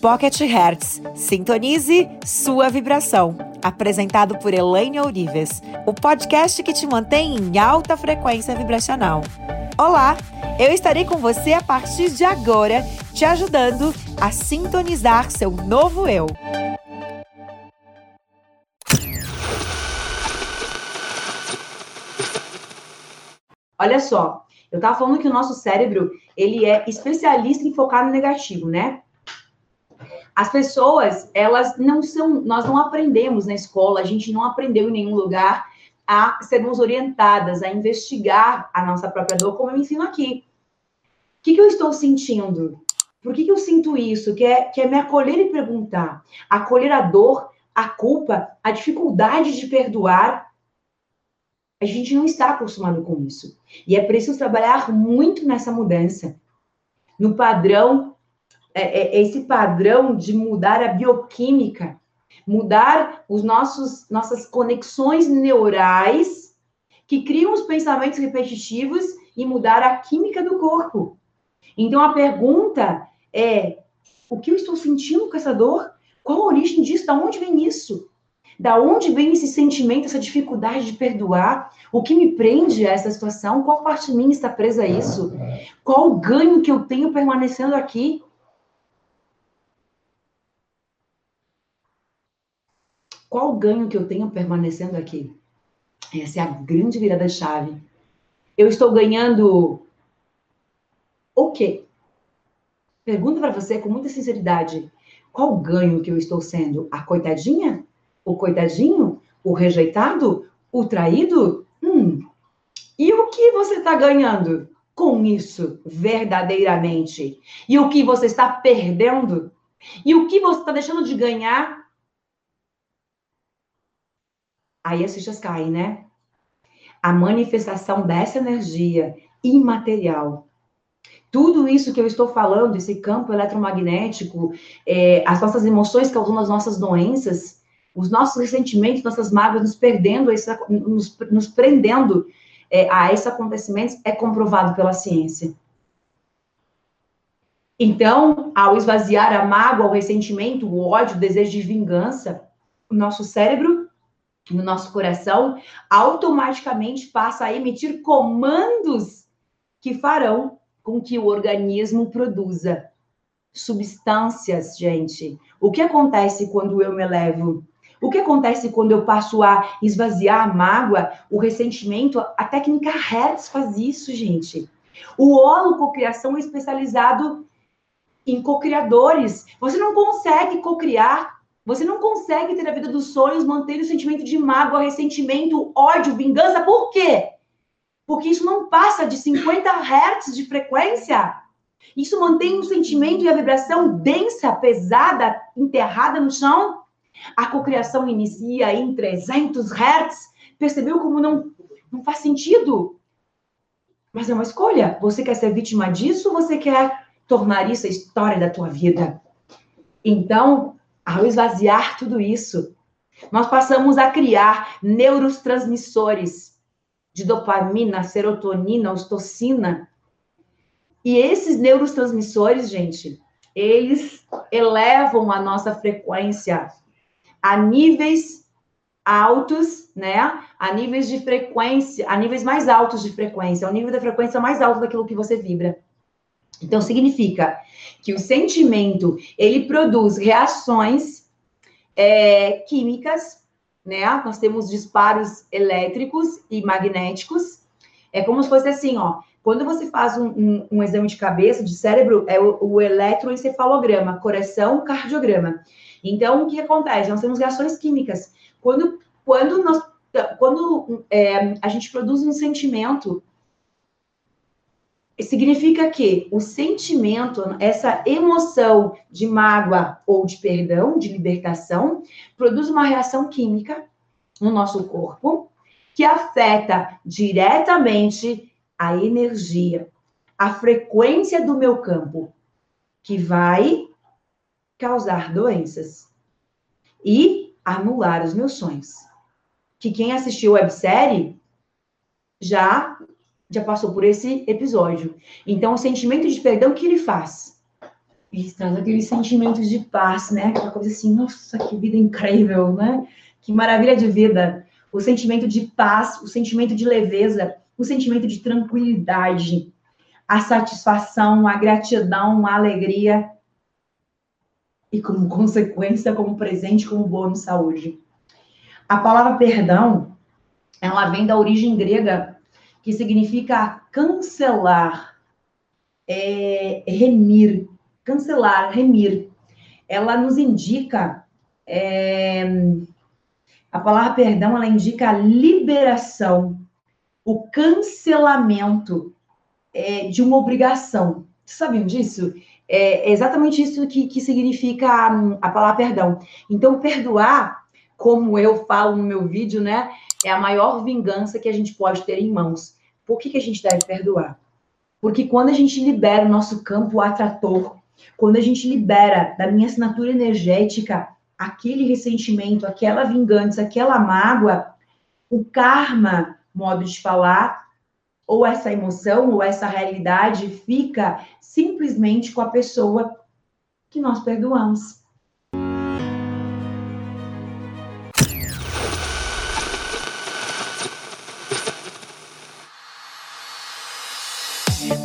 Pocket Hertz. Sintonize sua vibração. Apresentado por Elaine Ourives, o podcast que te mantém em alta frequência vibracional. Olá, eu estarei com você a partir de agora, te ajudando a sintonizar seu novo eu. Olha só, eu estava falando que o nosso cérebro, ele é especialista em focar no negativo, né? As pessoas, elas não são, nós não aprendemos na escola, a gente não aprendeu em nenhum lugar a sermos orientadas, a investigar a nossa própria dor, como eu ensino aqui. O que, que eu estou sentindo? Por que, que eu sinto isso? Que é, que é me acolher e perguntar. Acolher a dor, a culpa, a dificuldade de perdoar. A gente não está acostumado com isso. E é preciso trabalhar muito nessa mudança. No padrão é, é, esse padrão de mudar a bioquímica, mudar os nossos nossas conexões neurais que criam os pensamentos repetitivos e mudar a química do corpo. Então a pergunta é: o que eu estou sentindo com essa dor? Qual a origem disso? Da onde vem isso? Da onde vem esse sentimento, essa dificuldade de perdoar? O que me prende a essa situação? Qual parte de mim está presa a isso? Qual o ganho que eu tenho permanecendo aqui? Qual o ganho que eu tenho permanecendo aqui? Essa é a grande virada chave. Eu estou ganhando o quê? Pergunto para você com muita sinceridade. Qual o ganho que eu estou sendo? A coitadinha? O coitadinho? O rejeitado? O traído? Hum. E o que você está ganhando com isso verdadeiramente? E o que você está perdendo? E o que você está deixando de ganhar Aí as fichas caem, né? A manifestação dessa energia imaterial. Tudo isso que eu estou falando, esse campo eletromagnético, é, as nossas emoções causando as nossas doenças, os nossos ressentimentos, nossas mágoas nos perdendo, nos, nos prendendo é, a esses acontecimentos, é comprovado pela ciência. Então, ao esvaziar a mágoa, o ressentimento, o ódio, o desejo de vingança, o nosso cérebro no nosso coração, automaticamente passa a emitir comandos que farão com que o organismo produza substâncias, gente. O que acontece quando eu me elevo? O que acontece quando eu passo a esvaziar a mágoa, o ressentimento? A técnica Hertz faz isso, gente. O holococriação é especializado em cocriadores. Você não consegue cocriar você não consegue ter a vida dos sonhos mantendo o sentimento de mágoa, ressentimento, ódio, vingança. Por quê? Porque isso não passa de 50 Hz de frequência. Isso mantém um sentimento e a vibração densa, pesada, enterrada no chão. A cocriação inicia em 300 Hz. Percebeu como não, não faz sentido? Mas é uma escolha. Você quer ser vítima disso ou você quer tornar isso a história da tua vida? Então, ao esvaziar tudo isso, nós passamos a criar neurotransmissores de dopamina, serotonina, ostocina. E esses neurotransmissores, gente, eles elevam a nossa frequência a níveis altos, né? A níveis de frequência, a níveis mais altos de frequência, o nível da frequência mais alto daquilo que você vibra. Então, significa que o sentimento, ele produz reações é, químicas, né? Nós temos disparos elétricos e magnéticos. É como se fosse assim, ó. Quando você faz um, um, um exame de cabeça, de cérebro, é o, o eletroencefalograma, coração, cardiograma. Então, o que acontece? Nós temos reações químicas. Quando, quando, nós, quando é, a gente produz um sentimento significa que o sentimento, essa emoção de mágoa ou de perdão, de libertação, produz uma reação química no nosso corpo que afeta diretamente a energia, a frequência do meu campo, que vai causar doenças e anular os meus sonhos. Que quem assistiu a websérie já já passou por esse episódio. Então, o sentimento de perdão, que ele faz? e traz aqueles sentimentos de paz, né? Aquela coisa assim, nossa, que vida incrível, né? Que maravilha de vida. O sentimento de paz, o sentimento de leveza, o sentimento de tranquilidade, a satisfação, a gratidão, a alegria e como consequência, como presente, como bônus saúde. A palavra perdão, ela vem da origem grega, que significa cancelar, é, remir, cancelar, remir. Ela nos indica, é, a palavra perdão, ela indica a liberação, o cancelamento é, de uma obrigação. Vocês sabiam disso? É exatamente isso que, que significa hum, a palavra perdão. Então, perdoar, como eu falo no meu vídeo, né? É a maior vingança que a gente pode ter em mãos. Por que, que a gente deve perdoar? Porque quando a gente libera o nosso campo atrator, quando a gente libera da minha assinatura energética aquele ressentimento, aquela vingança, aquela mágoa, o karma, modo de falar, ou essa emoção, ou essa realidade fica simplesmente com a pessoa que nós perdoamos.